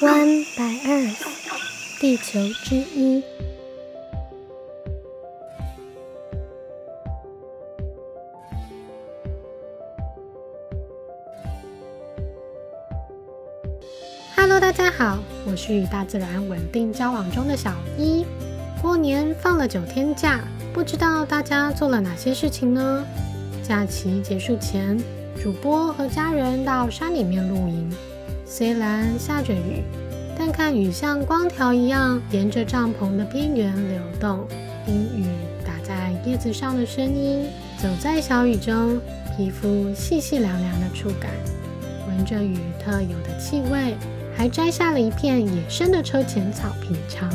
One by Earth，地球之一。Hello，大家好，我是与大自然稳定交往中的小一。过年放了九天假，不知道大家做了哪些事情呢？假期结束前，主播和家人到山里面露营。虽然下着雨，但看雨像光条一样沿着帐篷的边缘流动，听雨打在叶子上的声音，走在小雨中，皮肤细细凉凉的触感，闻着雨特有的气味，还摘下了一片野生的车前草品尝。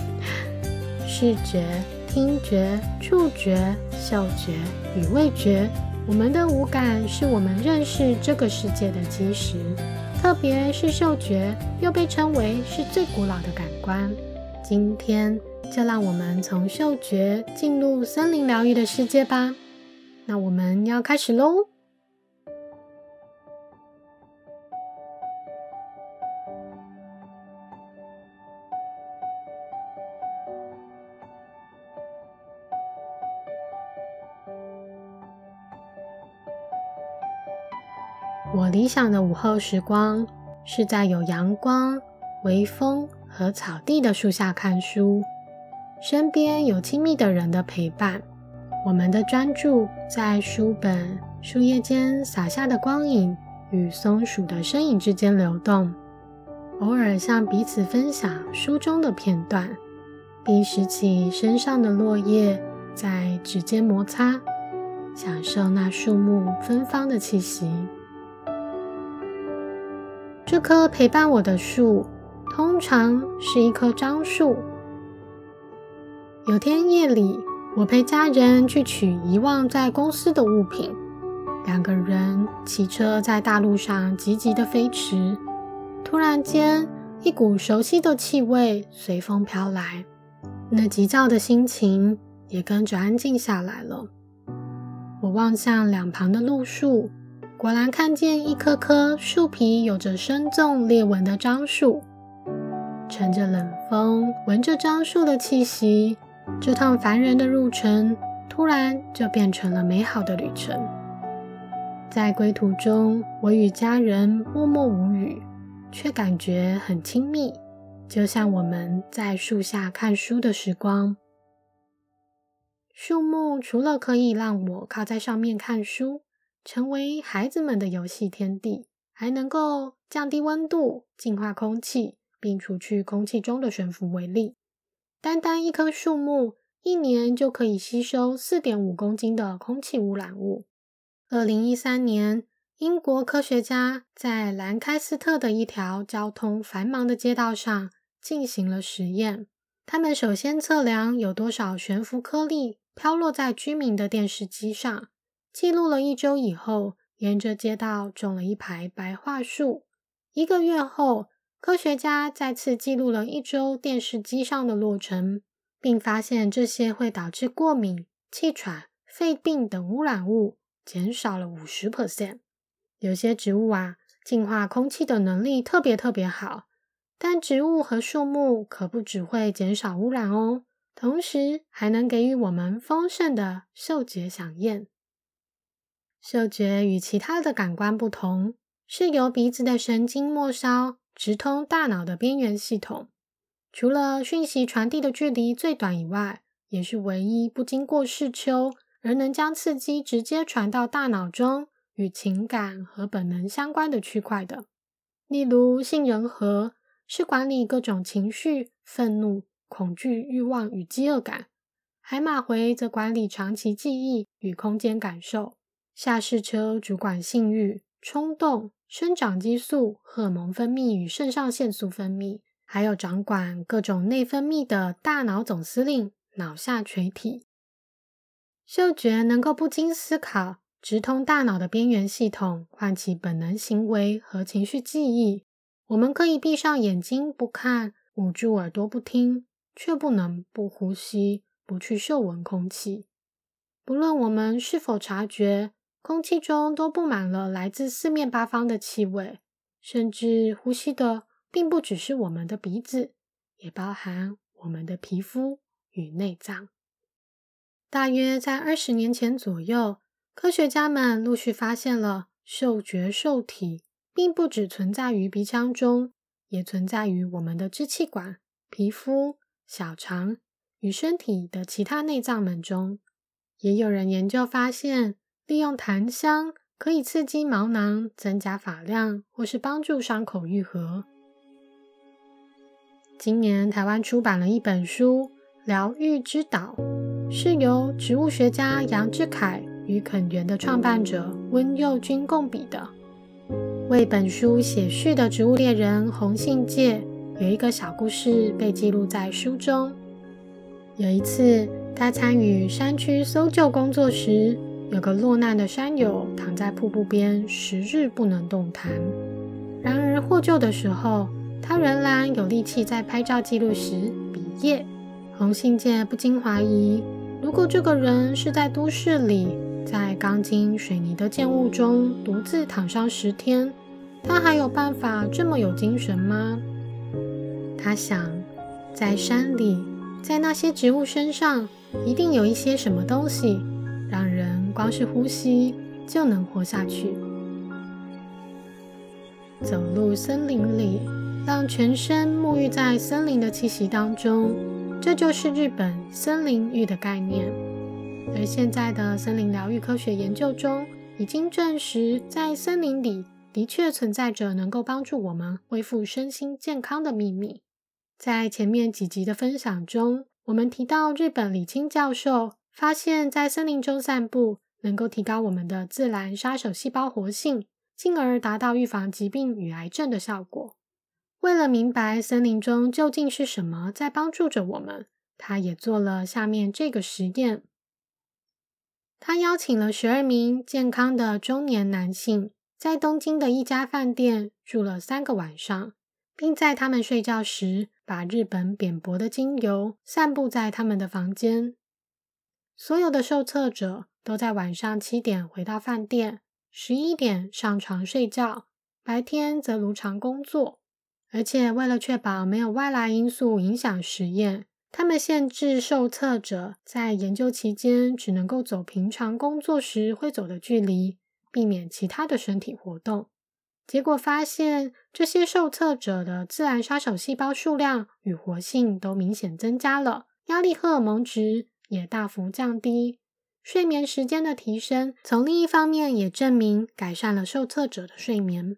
视觉、听觉、触觉、嗅觉与味觉，我们的五感是我们认识这个世界的基石。特别是嗅觉，又被称为是最古老的感官。今天就让我们从嗅觉进入森林疗愈的世界吧。那我们要开始喽。我理想的午后时光是在有阳光、微风和草地的树下看书，身边有亲密的人的陪伴。我们的专注在书本、树叶间洒下的光影与松鼠的身影之间流动，偶尔向彼此分享书中的片段，并拾起身上的落叶在指尖摩擦，享受那树木芬芳的气息。这棵陪伴我的树，通常是一棵樟树。有天夜里，我陪家人去取遗忘在公司的物品，两个人骑车在大路上急急的飞驰。突然间，一股熟悉的气味随风飘来，那急躁的心情也跟着安静下来了。我望向两旁的路树。果然看见一棵棵树皮有着深纵裂纹的樟树，乘着冷风，闻着樟树的气息，这趟烦人的路程突然就变成了美好的旅程。在归途中，我与家人默默无语，却感觉很亲密，就像我们在树下看书的时光。树木除了可以让我靠在上面看书。成为孩子们的游戏天地，还能够降低温度、净化空气，并除去空气中的悬浮微粒。单单一棵树木，一年就可以吸收四点五公斤的空气污染物。二零一三年，英国科学家在兰开斯特的一条交通繁忙的街道上进行了实验。他们首先测量有多少悬浮颗粒飘落在居民的电视机上。记录了一周以后，沿着街道种了一排白桦树。一个月后，科学家再次记录了一周电视机上的落尘，并发现这些会导致过敏、气喘、肺病等污染物减少了五十 percent。有些植物啊，净化空气的能力特别特别好，但植物和树木可不只会减少污染哦，同时还能给予我们丰盛的嗅觉享宴。嗅觉与其他的感官不同，是由鼻子的神经末梢直通大脑的边缘系统。除了讯息传递的距离最短以外，也是唯一不经过视丘而能将刺激直接传到大脑中与情感和本能相关的区块的。例如，杏仁核是管理各种情绪、愤怒、恐惧、欲望与饥饿感；海马回则管理长期记忆与空间感受。下视丘主管性欲、冲动、生长激素、荷尔蒙分泌与肾上腺素分泌，还有掌管各种内分泌的大脑总司令——脑下垂体。嗅觉能够不经思考，直通大脑的边缘系统，唤起本能行为和情绪记忆。我们可以闭上眼睛不看，捂住耳朵不听，却不能不呼吸、不去嗅闻空气。不论我们是否察觉。空气中都布满了来自四面八方的气味，甚至呼吸的并不只是我们的鼻子，也包含我们的皮肤与内脏。大约在二十年前左右，科学家们陆续发现了嗅觉受体并不只存在于鼻腔中，也存在于我们的支气管、皮肤、小肠与身体的其他内脏们中。也有人研究发现，利用檀香可以刺激毛囊、增加发量，或是帮助伤口愈合。今年台湾出版了一本书《疗愈之岛》，是由植物学家杨志凯与垦园的创办者温佑君共笔的。为本书写序的植物猎人洪信介有一个小故事被记录在书中。有一次，他参与山区搜救工作时，有个落难的山友躺在瀑布边，十日不能动弹。然而获救的时候，他仍然有力气在拍照记录时比耶。洪信介不禁怀疑：如果这个人是在都市里，在钢筋水泥的建物中独自躺上十天，他还有办法这么有精神吗？他想，在山里。在那些植物身上，一定有一些什么东西，光是呼吸就能活下去。走入森林里，让全身沐浴在森林的气息当中，这就是日本森林浴的概念。而现在的森林疗愈科学研究中，已经证实，在森林里的确存在着能够帮助我们恢复身心健康的秘密。在前面几集的分享中，我们提到日本李清教授发现，在森林中散步能够提高我们的自然杀手细胞活性，进而达到预防疾病与癌症的效果。为了明白森林中究竟是什么在帮助着我们，他也做了下面这个实验。他邀请了十二名健康的中年男性，在东京的一家饭店住了三个晚上。并在他们睡觉时，把日本扁柏的精油散布在他们的房间。所有的受测者都在晚上七点回到饭店，十一点上床睡觉，白天则如常工作。而且为了确保没有外来因素影响实验，他们限制受测者在研究期间只能够走平常工作时会走的距离，避免其他的身体活动。结果发现，这些受测者的自然杀手细胞数量与活性都明显增加了，压力荷尔蒙值也大幅降低。睡眠时间的提升，从另一方面也证明改善了受测者的睡眠。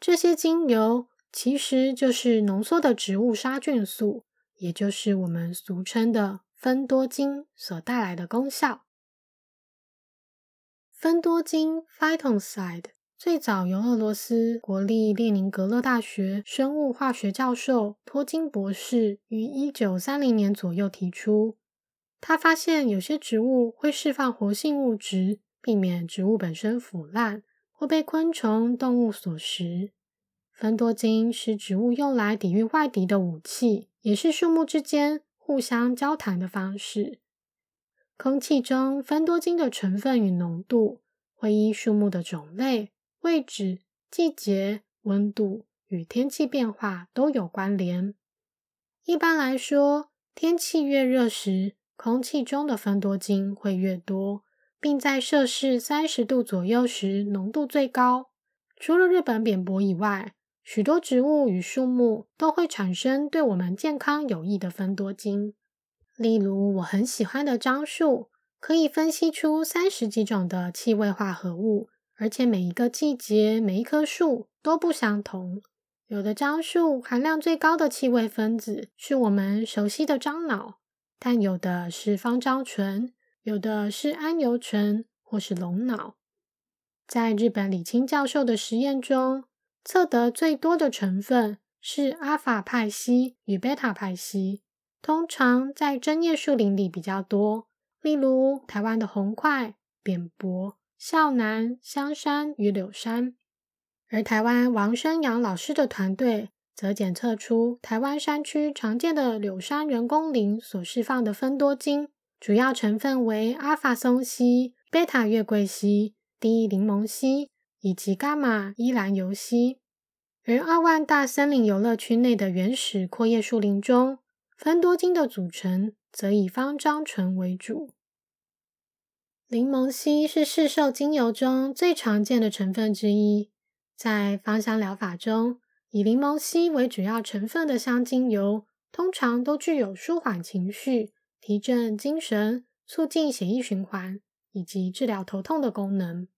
这些精油其实就是浓缩的植物杀菌素，也就是我们俗称的芬多精所带来的功效。芬多精 （Phytoncide）。最早由俄罗斯国立列宁格勒大学生物化学教授托金博士于一九三零年左右提出。他发现有些植物会释放活性物质，避免植物本身腐烂或被昆虫、动物所食。芬多精是植物用来抵御外敌的武器，也是树木之间互相交谈的方式。空气中芬多精的成分与浓度会依树木的种类。位置、季节、温度与天气变化都有关联。一般来说，天气越热时，空气中的芬多精会越多，并在摄氏三十度左右时浓度最高。除了日本扁柏以外，许多植物与树木都会产生对我们健康有益的芬多精。例如，我很喜欢的樟树，可以分析出三十几种的气味化合物。而且每一个季节、每一棵树都不相同。有的樟树含量最高的气味分子是我们熟悉的樟脑，但有的是芳樟醇，有的是桉油醇或是龙脑。在日本李清教授的实验中，测得最多的成分是阿法派烯与贝塔派烯，通常在针叶树林里比较多，例如台湾的红块、扁柏。孝南、香山与柳山，而台湾王生阳老师的团队则检测出台湾山区常见的柳山人工林所释放的芬多精，主要成分为阿法松烯、贝塔月桂烯、D 柠檬烯以及伽马依兰油烯。而二万大森林游乐区内的原始阔叶树林中，芬多精的组成则以芳樟醇为主。柠檬烯是市售精油中最常见的成分之一。在芳香疗法中，以柠檬烯为主要成分的香精油，通常都具有舒缓情绪、提振精神、促进血液循环以及治疗头痛的功能。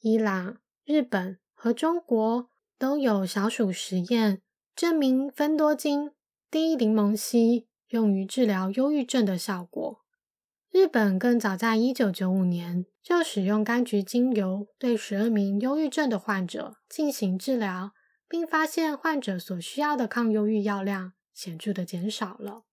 伊朗、日本和中国都有小鼠实验证明，芬多精低柠檬烯用于治疗忧郁症的效果。日本更早在一九九五年就使用柑橘精油对十二名忧郁症的患者进行治疗，并发现患者所需要的抗忧郁药量显著的减少了。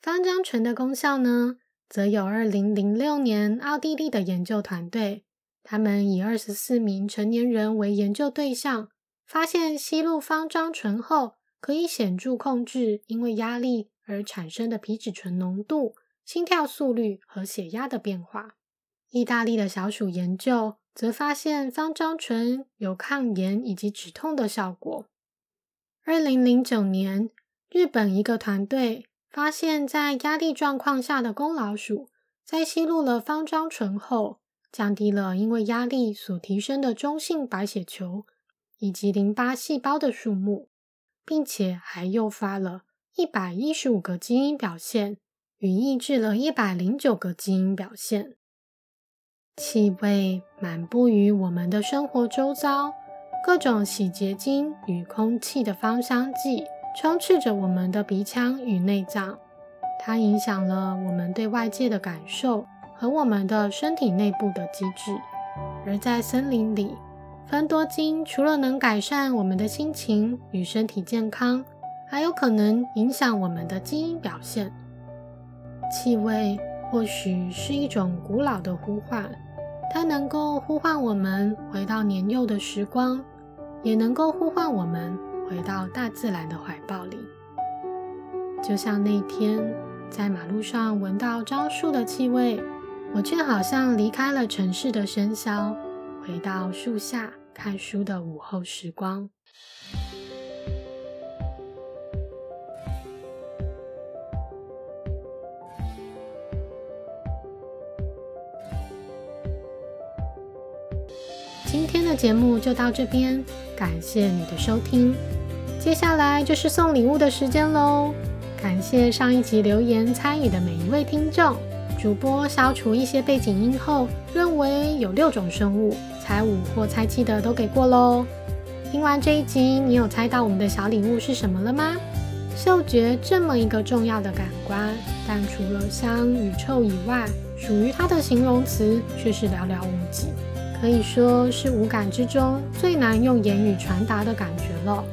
芳樟醇的功效呢，则有二零零六年奥地利的研究团队。他们以二十四名成年人为研究对象，发现吸入芳樟醇后，可以显著控制因为压力而产生的皮质醇浓度、心跳速率和血压的变化。意大利的小鼠研究则发现方樟醇有抗炎以及止痛的效果。二零零九年，日本一个团队发现，在压力状况下的公老鼠，在吸入了方樟醇后，降低了因为压力所提升的中性白血球以及淋巴细胞的数目，并且还诱发了一百一十五个基因表现与抑制了一百零九个基因表现。气味满布于我们的生活周遭，各种洗洁精与空气的芳香剂充斥着我们的鼻腔与内脏，它影响了我们对外界的感受。和我们的身体内部的机制，而在森林里，芬多精除了能改善我们的心情与身体健康，还有可能影响我们的基因表现。气味或许是一种古老的呼唤，它能够呼唤我们回到年幼的时光，也能够呼唤我们回到大自然的怀抱里。就像那天在马路上闻到樟树的气味。我却好像离开了城市的喧嚣，回到树下看书的午后时光。今天的节目就到这边，感谢你的收听。接下来就是送礼物的时间喽！感谢上一集留言参与的每一位听众。主播消除一些背景音后，认为有六种生物，猜五或猜七的都给过喽。听完这一集，你有猜到我们的小礼物是什么了吗？嗅觉这么一个重要的感官，但除了香与臭以外，属于它的形容词却是寥寥无几，可以说是五感之中最难用言语传达的感觉了。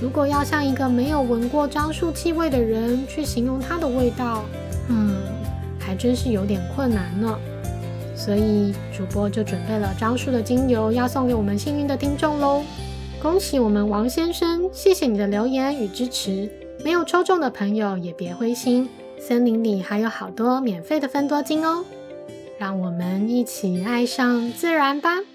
如果要像一个没有闻过樟树气味的人去形容它的味道，嗯。还真是有点困难呢，所以主播就准备了樟树的精油，要送给我们幸运的听众喽！恭喜我们王先生，谢谢你的留言与支持。没有抽中的朋友也别灰心，森林里还有好多免费的分多金哦！让我们一起爱上自然吧！